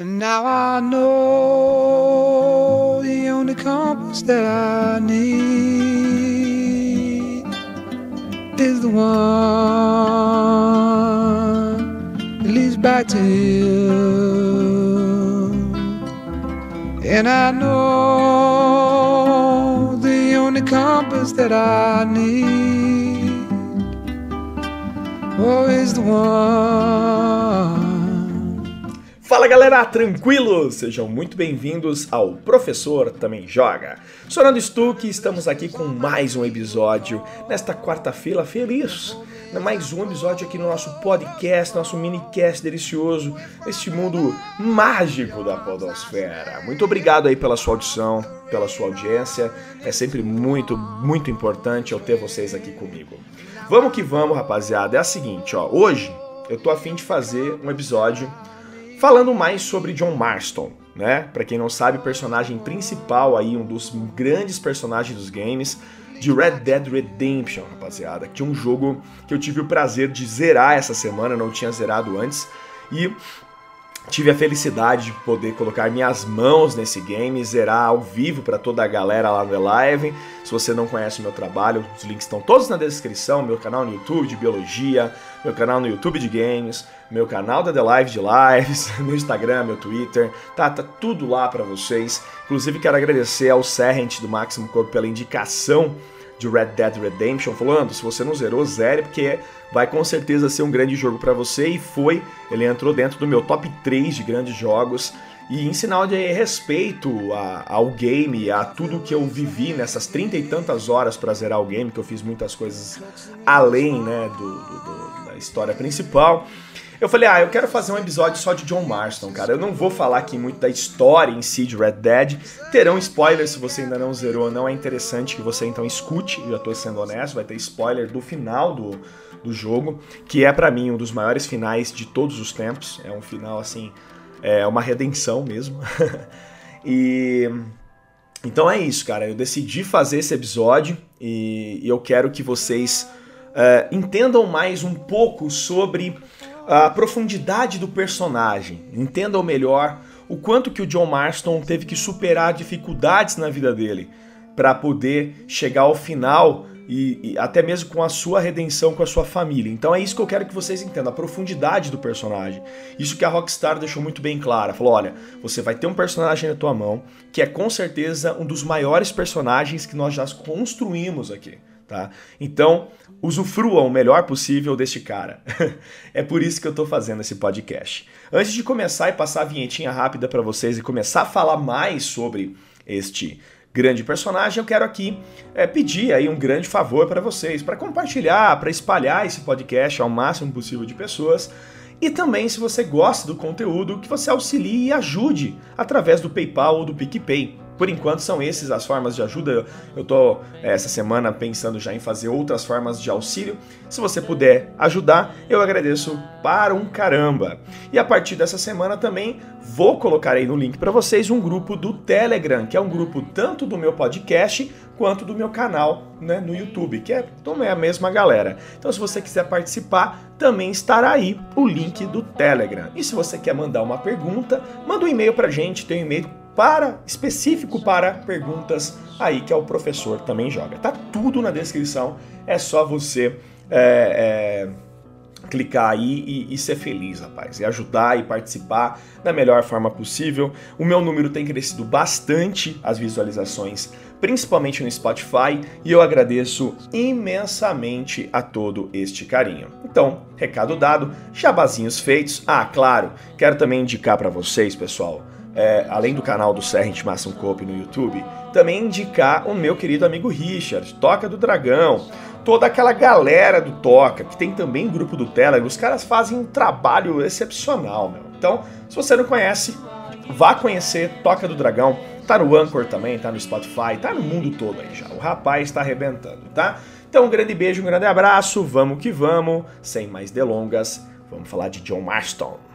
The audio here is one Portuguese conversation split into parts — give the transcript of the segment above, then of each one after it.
And now I know the only compass that I need is the one that leads back to you. And I know the only compass that I need oh, is the one. Fala galera, tranquilos? Sejam muito bem-vindos ao Professor Também Joga. Sou Nando Stuck e estamos aqui com mais um episódio nesta quarta-feira feliz. Mais um episódio aqui no nosso podcast, nosso minicast delicioso, neste mundo mágico da podosfera. Muito obrigado aí pela sua audição, pela sua audiência. É sempre muito, muito importante eu ter vocês aqui comigo. Vamos que vamos, rapaziada. É a seguinte, ó. Hoje eu tô afim de fazer um episódio Falando mais sobre John Marston, né? Para quem não sabe, personagem principal aí, um dos grandes personagens dos games de Red Dead Redemption, rapaziada, que é um jogo que eu tive o prazer de zerar essa semana, não tinha zerado antes, e tive a felicidade de poder colocar minhas mãos nesse game, zerar ao vivo para toda a galera lá no live. Se você não conhece o meu trabalho, os links estão todos na descrição, meu canal no YouTube de biologia, meu canal no YouTube de games, meu canal da The Live de Lives, meu Instagram, meu Twitter, tá, tá tudo lá para vocês. Inclusive quero agradecer ao Serrent do Máximo Corpo pela indicação de Red Dead Redemption, falando, se você não zerou, zere, porque vai com certeza ser um grande jogo para você, e foi, ele entrou dentro do meu top 3 de grandes jogos, e em sinal de respeito a, ao game, a tudo que eu vivi nessas trinta e tantas horas para zerar o game, que eu fiz muitas coisas além né, do, do, do, da história principal, eu falei, ah, eu quero fazer um episódio só de John Marston, cara. Eu não vou falar aqui muito da história em si de Red Dead. Terão spoilers se você ainda não zerou, não é interessante que você então escute, eu já tô sendo honesto, vai ter spoiler do final do, do jogo, que é para mim um dos maiores finais de todos os tempos. É um final assim, é uma redenção mesmo. e então é isso, cara. Eu decidi fazer esse episódio e, e eu quero que vocês uh, entendam mais um pouco sobre a profundidade do personagem, entendam melhor o quanto que o John Marston teve que superar dificuldades na vida dele para poder chegar ao final e, e, até mesmo com a sua redenção com a sua família. Então é isso que eu quero que vocês entendam, a profundidade do personagem. Isso que a Rockstar deixou muito bem claro. Falou: olha, você vai ter um personagem na tua mão que é com certeza um dos maiores personagens que nós já construímos aqui. Tá? Então, usufruam o melhor possível deste cara. é por isso que eu estou fazendo esse podcast. Antes de começar e passar a vinhetinha rápida para vocês e começar a falar mais sobre este grande personagem, eu quero aqui é, pedir aí um grande favor para vocês, para compartilhar, para espalhar esse podcast ao máximo possível de pessoas. E também, se você gosta do conteúdo, que você auxilie e ajude através do PayPal ou do PicPay. Por enquanto são essas as formas de ajuda. Eu estou eh, essa semana pensando já em fazer outras formas de auxílio. Se você puder ajudar, eu agradeço para um caramba. E a partir dessa semana também vou colocar aí no link para vocês um grupo do Telegram, que é um grupo tanto do meu podcast quanto do meu canal né, no YouTube, que é também a mesma galera. Então, se você quiser participar, também estará aí o link do Telegram. E se você quer mandar uma pergunta, manda um e-mail para gente, tem um e-mail para específico para perguntas aí que é o professor também joga. Tá tudo na descrição, é só você é, é, clicar aí e, e, ser feliz, rapaz, e ajudar e participar da melhor forma possível. O meu número tem crescido bastante, as visualizações, principalmente no Spotify, e eu agradeço imensamente a todo este carinho. Então, recado dado, jabazinhos feitos. Ah, claro, quero também indicar para vocês, pessoal é, além do canal do Serrent Massam Cope no YouTube, também indicar o meu querido amigo Richard, Toca do Dragão, toda aquela galera do Toca, que tem também grupo do Telegram, os caras fazem um trabalho excepcional, meu. Então, se você não conhece, vá conhecer Toca do Dragão, tá no Anchor também, tá no Spotify, tá no mundo todo aí já. O rapaz está arrebentando, tá? Então, um grande beijo, um grande abraço, vamos que vamos, sem mais delongas, vamos falar de John Marston.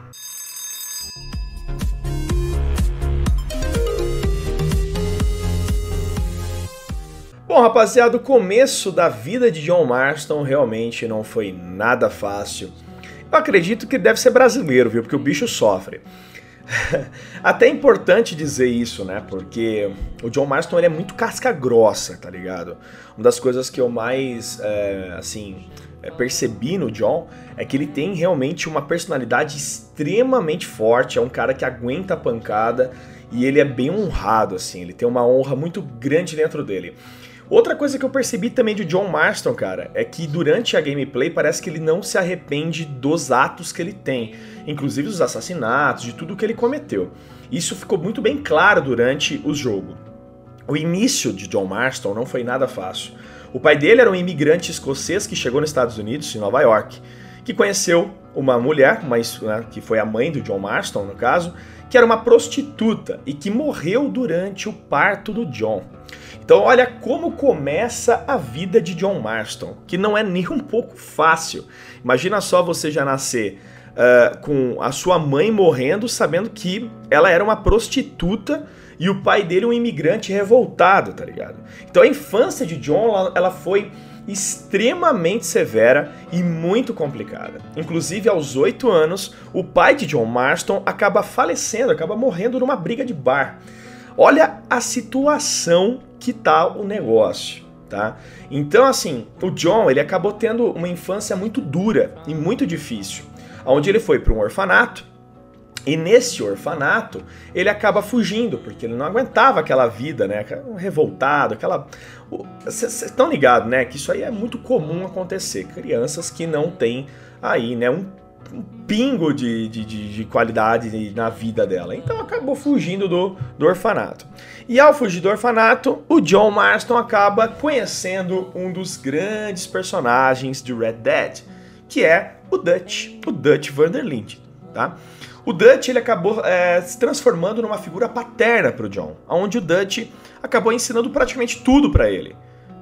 Bom, rapaziada, o começo da vida de John Marston realmente não foi nada fácil. Eu acredito que deve ser brasileiro, viu? Porque o bicho sofre. Até é importante dizer isso, né? Porque o John Marston ele é muito casca grossa, tá ligado? Uma das coisas que eu mais, é, assim, é, percebi no John é que ele tem realmente uma personalidade extremamente forte. É um cara que aguenta a pancada e ele é bem honrado, assim. Ele tem uma honra muito grande dentro dele. Outra coisa que eu percebi também de John Marston, cara, é que durante a gameplay parece que ele não se arrepende dos atos que ele tem, inclusive dos assassinatos, de tudo que ele cometeu. Isso ficou muito bem claro durante o jogo. O início de John Marston não foi nada fácil. O pai dele era um imigrante escocês que chegou nos Estados Unidos, em Nova York, que conheceu uma mulher, né, que foi a mãe do John Marston, no caso, que era uma prostituta e que morreu durante o parto do John. Então, olha como começa a vida de John Marston, que não é nem um pouco fácil. Imagina só você já nascer uh, com a sua mãe morrendo, sabendo que ela era uma prostituta e o pai dele um imigrante revoltado, tá ligado? Então, a infância de John ela foi extremamente severa e muito complicada. Inclusive, aos oito anos, o pai de John Marston acaba falecendo, acaba morrendo numa briga de bar. Olha a situação que tá o negócio, tá? Então, assim, o John, ele acabou tendo uma infância muito dura e muito difícil, onde ele foi para um orfanato, e nesse orfanato, ele acaba fugindo, porque ele não aguentava aquela vida, né? Revoltado, aquela. Vocês estão ligados, né? Que isso aí é muito comum acontecer. Crianças que não têm aí, né? Um um pingo de, de, de, de, qualidade na vida dela. Então acabou fugindo do, do orfanato. E ao fugir do orfanato, o John Marston acaba conhecendo um dos grandes personagens de Red Dead, que é o Dutch, o Dutch Vanderlinde, tá? O Dutch ele acabou é, se transformando numa figura paterna para o John, onde o Dutch acabou ensinando praticamente tudo para ele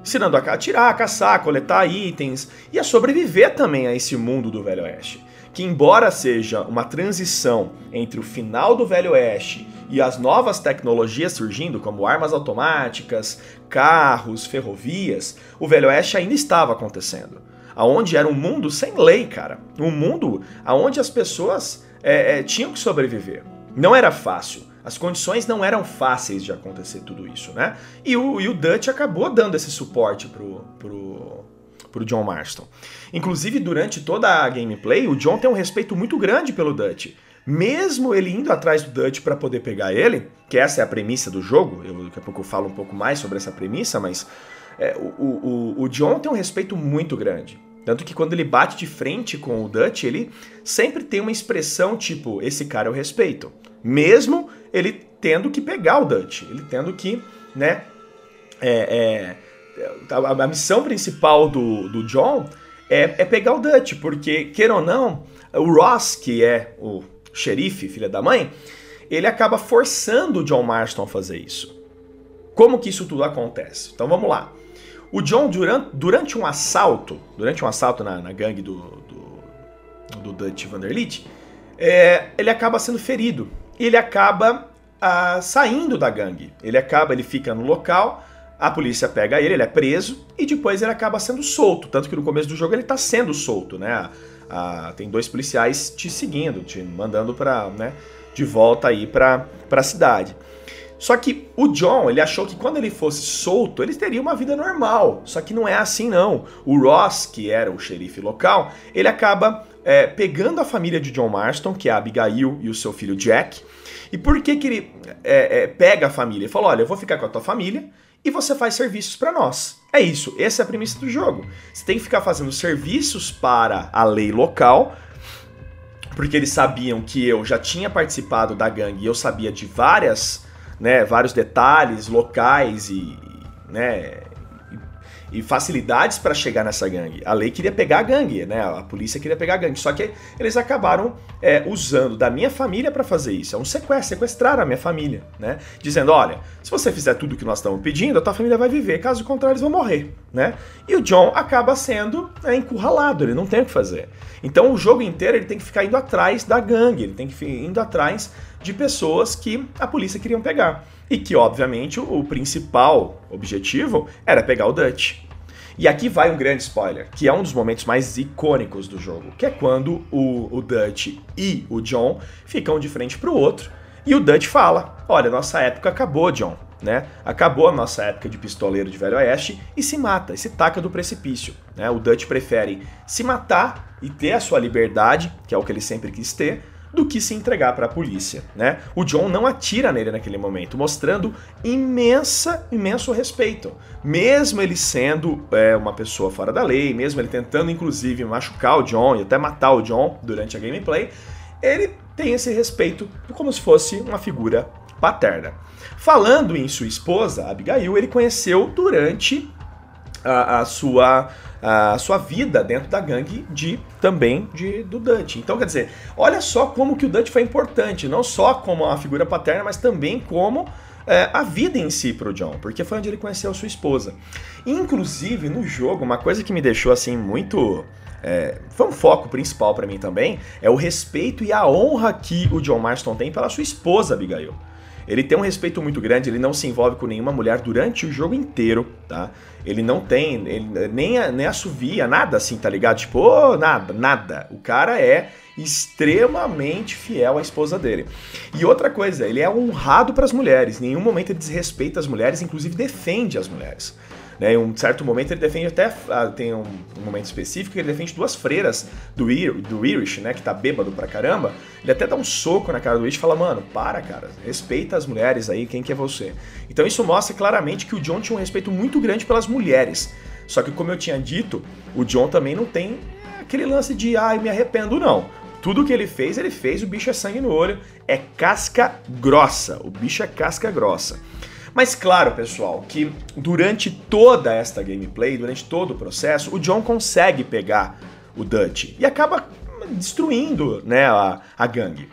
ensinando a atirar, a caçar, a coletar itens e a sobreviver também a esse mundo do Velho Oeste que, embora seja uma transição entre o final do Velho Oeste e as novas tecnologias surgindo, como armas automáticas, carros, ferrovias, o Velho Oeste ainda estava acontecendo. Aonde era um mundo sem lei, cara. Um mundo aonde as pessoas é, é, tinham que sobreviver. Não era fácil. As condições não eram fáceis de acontecer tudo isso, né? E o, e o Dutch acabou dando esse suporte pro, pro, pro John Marston. Inclusive, durante toda a gameplay, o John tem um respeito muito grande pelo Dutch. Mesmo ele indo atrás do Dutch para poder pegar ele, que essa é a premissa do jogo, eu, daqui a pouco eu falo um pouco mais sobre essa premissa, mas é, o, o, o John tem um respeito muito grande. Tanto que quando ele bate de frente com o Dutch, ele sempre tem uma expressão tipo: esse cara eu respeito. Mesmo ele tendo que pegar o Dutch, ele tendo que, né, é, é, a, a missão principal do, do John é, é, pegar o Dutch, porque, queira ou não, o Ross, que é o xerife, filha da mãe, ele acaba forçando o John Marston a fazer isso. Como que isso tudo acontece? Então vamos lá. O John, durante, durante um assalto, durante um assalto na, na gangue do, do, do Dutch Vanderlit, é, ele acaba sendo ferido. Ele acaba ah, saindo da gangue. Ele acaba, ele fica no local, a polícia pega ele, ele é preso e depois ele acaba sendo solto. Tanto que no começo do jogo ele tá sendo solto, né? Ah, tem dois policiais te seguindo, te mandando para, né, de volta aí para a cidade. Só que o John, ele achou que quando ele fosse solto, ele teria uma vida normal. Só que não é assim, não. O Ross, que era o xerife local, ele acaba é, pegando a família de John Marston, que é a Abigail e o seu filho Jack. E por que, que ele é, é, pega a família? Ele falou: olha, eu vou ficar com a tua família e você faz serviços para nós. É isso, essa é a premissa do jogo. Você tem que ficar fazendo serviços para a lei local, porque eles sabiam que eu já tinha participado da gangue e eu sabia de várias, né, vários detalhes locais e, né, e facilidades para chegar nessa gangue. A lei queria pegar a gangue, né? A polícia queria pegar a gangue. Só que eles acabaram é, usando da minha família para fazer isso. É um sequestro, sequestrar a minha família, né? Dizendo, olha, se você fizer tudo o que nós estamos pedindo, a tua família vai viver. Caso contrário, eles vão morrer, né? E o John acaba sendo né, encurralado, ele não tem o que fazer. Então o jogo inteiro ele tem que ficar indo atrás da gangue, ele tem que ir indo atrás de pessoas que a polícia queria pegar. E que, obviamente, o principal objetivo era pegar o Dutch. E aqui vai um grande spoiler, que é um dos momentos mais icônicos do jogo, que é quando o, o Dutch e o John ficam de frente para o outro E o Dutch fala: Olha, nossa época acabou, John. Né? Acabou a nossa época de pistoleiro de Velho Oeste e se mata, e se taca do precipício. Né? O Dutch prefere se matar e ter a sua liberdade, que é o que ele sempre quis ter, do que se entregar para a polícia, né? O John não atira nele naquele momento, mostrando imensa, imenso respeito, mesmo ele sendo é, uma pessoa fora da lei, mesmo ele tentando inclusive machucar o John e até matar o John durante a gameplay, ele tem esse respeito como se fosse uma figura paterna. Falando em sua esposa, Abigail, ele conheceu durante a, a sua a sua vida dentro da gangue de também de, do Dutch. Então, quer dizer, olha só como que o Dutch foi importante, não só como uma figura paterna, mas também como é, a vida em si pro John, porque foi onde ele conheceu sua esposa. Inclusive, no jogo, uma coisa que me deixou assim muito é, foi um foco principal para mim também, é o respeito e a honra que o John Marston tem pela sua esposa, Abigail. Ele tem um respeito muito grande, ele não se envolve com nenhuma mulher durante o jogo inteiro, tá? Ele não tem, ele nem, nem assovia, nada assim, tá ligado? Tipo, oh, nada, nada. O cara é extremamente fiel à esposa dele. E outra coisa, ele é honrado para as mulheres, em nenhum momento ele desrespeita as mulheres, inclusive defende as mulheres. Né? Em um certo momento ele defende até. Ah, tem um, um, momento específico que ele defende duas freiras do, Ir, do Irish, né? Que tá bêbado pra caramba. Ele até dá um soco na cara do Irish e fala: Mano, para, cara, respeita as mulheres aí, quem que é você? Então isso mostra claramente que o John tinha um respeito muito grande pelas mulheres. Só que, como eu tinha dito, o John também não tem aquele lance de, ai, me arrependo, não. Tudo que ele fez, ele fez, o bicho é sangue no olho, é casca grossa. O bicho é casca grossa. Mas claro, pessoal, que durante toda esta gameplay, durante todo o processo, o John consegue pegar o Dutch e acaba destruindo né, a, a gangue.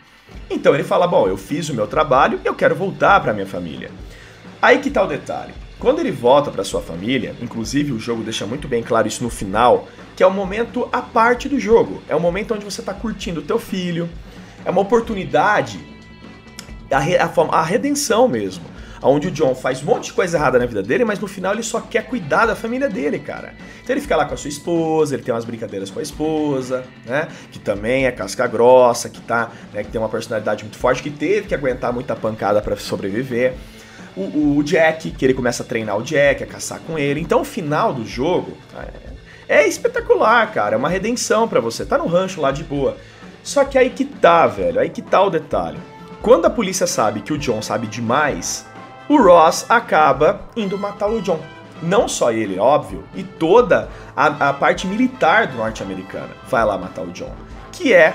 Então ele fala: Bom, eu fiz o meu trabalho e eu quero voltar para minha família. Aí que tá o detalhe. Quando ele volta para sua família, inclusive o jogo deixa muito bem claro isso no final, que é o momento à parte do jogo. É o momento onde você está curtindo o teu filho. É uma oportunidade, a, re, a, a redenção mesmo onde o John faz um monte de coisa errada na vida dele, mas no final ele só quer cuidar da família dele, cara. Então ele fica lá com a sua esposa, ele tem umas brincadeiras com a esposa, né? Que também é casca grossa, que tá, né, que tem uma personalidade muito forte, que teve que aguentar muita pancada para sobreviver. O, o, Jack, que ele começa a treinar o Jack, a caçar com ele. Então o final do jogo é, é espetacular, cara. É uma redenção para você. Tá no rancho lá de boa. Só que aí que tá, velho. Aí que tá o detalhe. Quando a polícia sabe que o John sabe demais, o Ross acaba indo matar o John. Não só ele, óbvio, e toda a, a parte militar do norte-americana vai lá matar o John. Que é,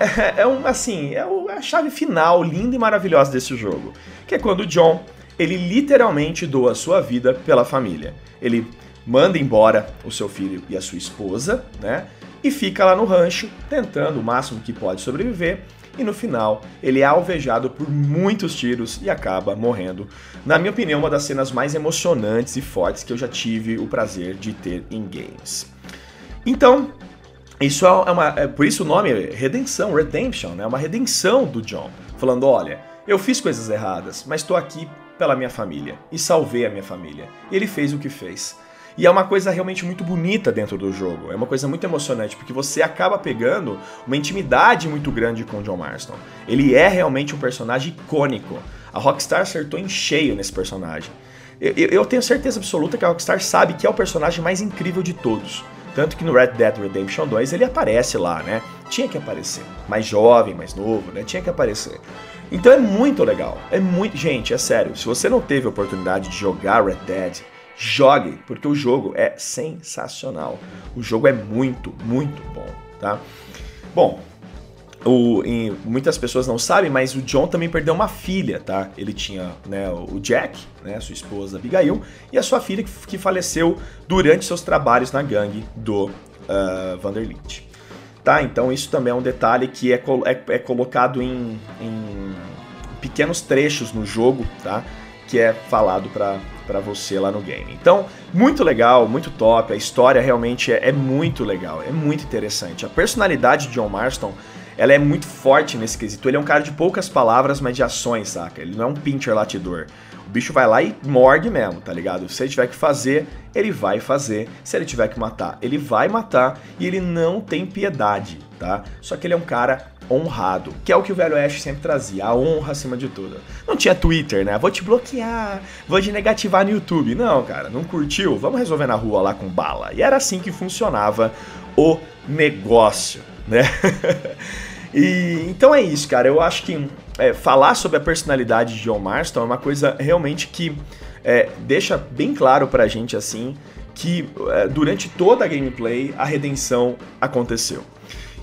é, é um, assim, é, é a chave final linda e maravilhosa desse jogo. Que é quando o John, ele literalmente doa sua vida pela família. Ele manda embora o seu filho e a sua esposa, né? E fica lá no rancho, tentando o máximo que pode sobreviver e no final ele é alvejado por muitos tiros e acaba morrendo. Na minha opinião, uma das cenas mais emocionantes e fortes que eu já tive o prazer de ter em games. Então, isso é uma, é, por isso o nome é redenção, redemption, né? Uma redenção do John, falando, olha, eu fiz coisas erradas, mas estou aqui pela minha família e salvei a minha família. Ele fez o que fez. E é uma coisa realmente muito bonita dentro do jogo. É uma coisa muito emocionante, porque você acaba pegando uma intimidade muito grande com o John Marston. Ele é realmente um personagem icônico. A Rockstar acertou em cheio nesse personagem. Eu, eu tenho certeza absoluta que a Rockstar sabe que é o personagem mais incrível de todos. Tanto que no Red Dead Redemption 2 ele aparece lá, né? Tinha que aparecer. Mais jovem, mais novo, né? Tinha que aparecer. Então é muito legal. É muito. Gente, é sério. Se você não teve a oportunidade de jogar Red Dead, jogue, porque o jogo é sensacional. O jogo é muito, muito bom, tá? Bom, o, em, muitas pessoas não sabem, mas o John também perdeu uma filha, tá? Ele tinha né, o Jack, né, sua esposa Abigail, e a sua filha que, que faleceu durante seus trabalhos na gangue do uh. Tá? Então isso também é um detalhe que é, é, é colocado em, em pequenos trechos no jogo, tá? Que é falado para para você lá no game. Então, muito legal, muito top. A história realmente é, é, muito legal, é muito interessante. A personalidade de John Marston, ela é muito forte nesse quesito. Ele é um cara de poucas palavras, mas de ações, saca? Ele não é um pincher latidor. O bicho vai lá e morgue mesmo, tá ligado? Se ele tiver que fazer, ele vai fazer. Se ele tiver que matar, ele vai matar. E ele não tem piedade, tá? Só que ele é um cara honrado, que é o que o Velho Oeste sempre trazia, a honra acima de tudo. Não tinha Twitter, né? Vou te bloquear, vou te negativar no YouTube. Não, cara, não curtiu? Vamos resolver na rua lá com bala. E era assim que funcionava o negócio, né? e então é isso, cara. Eu acho que é, falar sobre a personalidade de John Marston é uma coisa realmente que é, deixa bem claro pra gente assim que é, durante toda a gameplay a redenção aconteceu.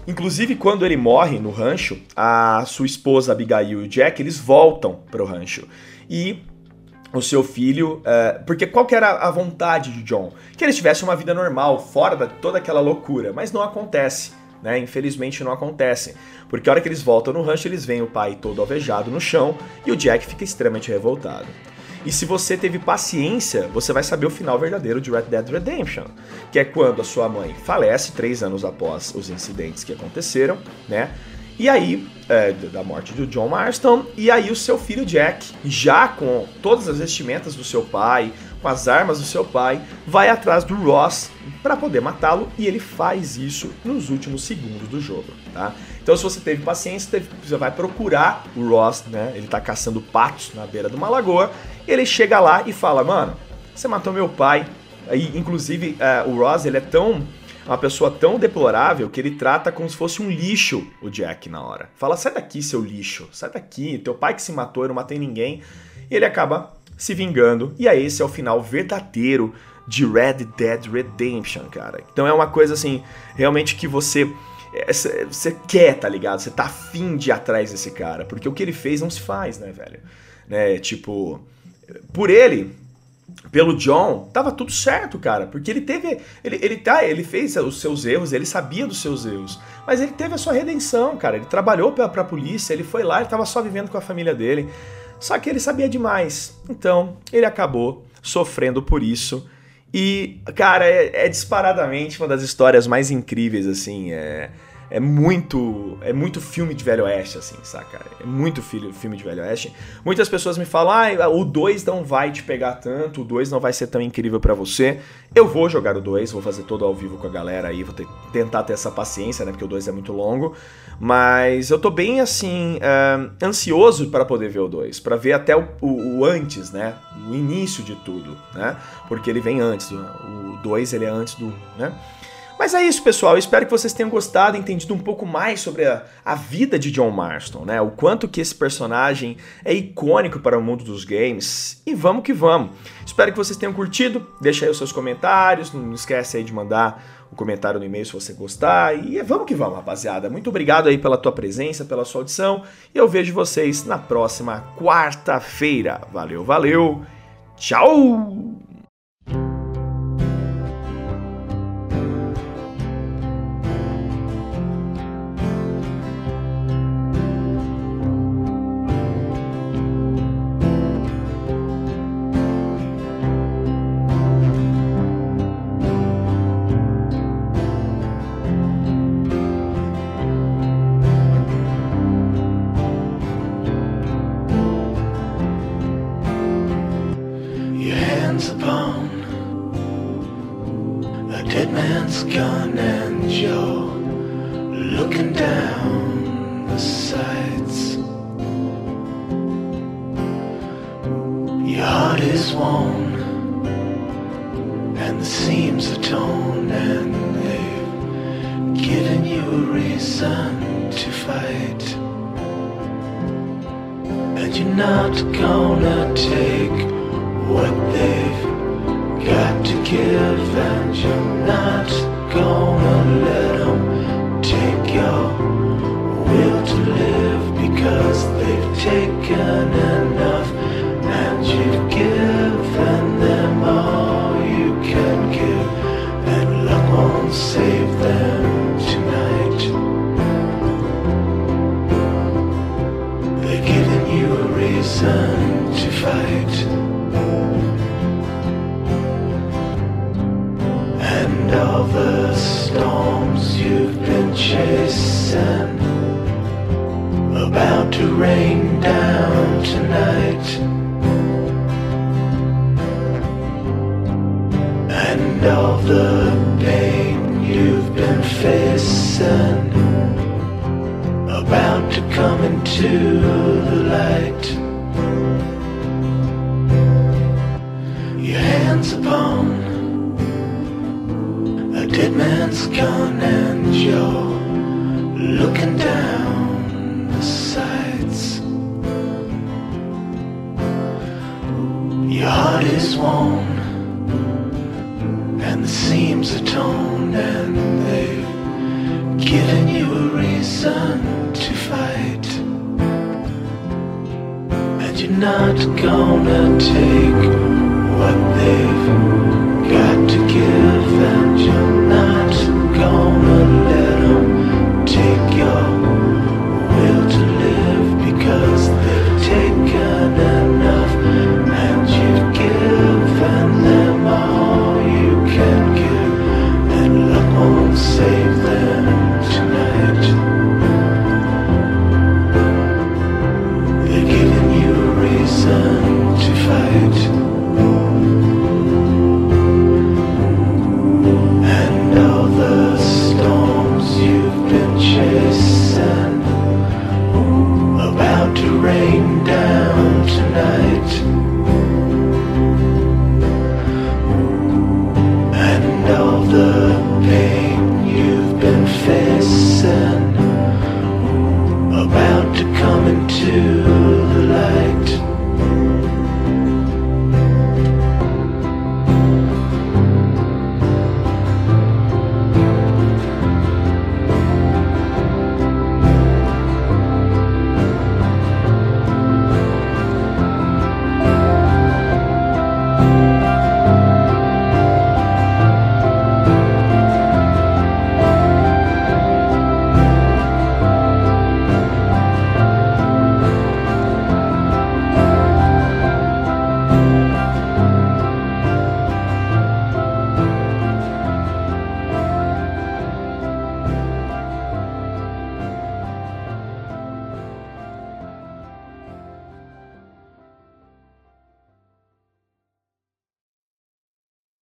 Inclusive, quando ele morre no rancho, a sua esposa Abigail e o Jack, eles voltam para o rancho. E o seu filho. É, porque qual que era a vontade de John? Que ele tivesse uma vida normal, fora de toda aquela loucura. Mas não acontece. Né? Infelizmente não acontece. Porque a hora que eles voltam no rancho, eles veem o pai todo alvejado no chão e o Jack fica extremamente revoltado. E se você teve paciência, você vai saber o final verdadeiro de Red Dead Redemption, que é quando a sua mãe falece três anos após os incidentes que aconteceram, né? E aí, é, da morte do John Marston, e aí o seu filho Jack, já com todas as vestimentas do seu pai, com as armas do seu pai, vai atrás do Ross para poder matá-lo e ele faz isso nos últimos segundos do jogo, tá? Então se você teve paciência, você vai procurar o Ross, né? Ele tá caçando patos na beira de uma lagoa, ele chega lá e fala: "Mano, você matou meu pai". Aí, inclusive, uh, o Ross, ele é tão uma pessoa tão deplorável que ele trata como se fosse um lixo o Jack na hora. Fala: "Sai daqui, seu lixo. Sai daqui. Teu pai que se matou, eu não matei ninguém". E ele acaba se vingando. E aí esse é o final verdadeiro de Red Dead Redemption, cara. Então é uma coisa assim, realmente que você é, você quer, tá ligado? Você tá afim de ir atrás desse cara, porque o que ele fez não se faz, né, velho? Né, tipo, por ele, pelo John, tava tudo certo, cara, porque ele teve, ele, ele tá, ele fez os seus erros, ele sabia dos seus erros, mas ele teve a sua redenção, cara. Ele trabalhou pra, pra polícia, ele foi lá, ele tava só vivendo com a família dele. Só que ele sabia demais. Então, ele acabou sofrendo por isso. E, cara, é, é disparadamente uma das histórias mais incríveis, assim. É, é muito é muito filme de Velho Oeste, assim, saca? É muito filme de Velho Oeste. Muitas pessoas me falam, ah, o 2 não vai te pegar tanto, o 2 não vai ser tão incrível para você. Eu vou jogar o 2, vou fazer todo ao vivo com a galera aí, vou ter, tentar ter essa paciência, né? Porque o 2 é muito longo. Mas eu tô bem, assim, uh, ansioso para poder ver o 2, para ver até o, o, o, antes, né? O início de tudo, né? Porque ele vem antes, o 2 ele é antes do, né? Mas é isso, pessoal. Eu espero que vocês tenham gostado, entendido um pouco mais sobre a, a, vida de John Marston, né? O quanto que esse personagem é icônico para o mundo dos games. E vamos que vamos. Espero que vocês tenham curtido. Deixa aí os seus comentários. Não esquece aí de mandar o um comentário no e-mail se você gostar. E vamos que vamos, rapaziada. Muito obrigado aí pela tua presença, pela sua audição. E eu vejo vocês na próxima quarta-feira. Valeu, valeu. Tchau! seems the tone and they've given you a reason to fight. And you're not gonna take what they've got to give, and you're not gonna let them take your will to live because they've taken it. Heart is worn and the seams are torn and they've given you a reason to fight. And you're not gonna take what they've got to give and you're not gonna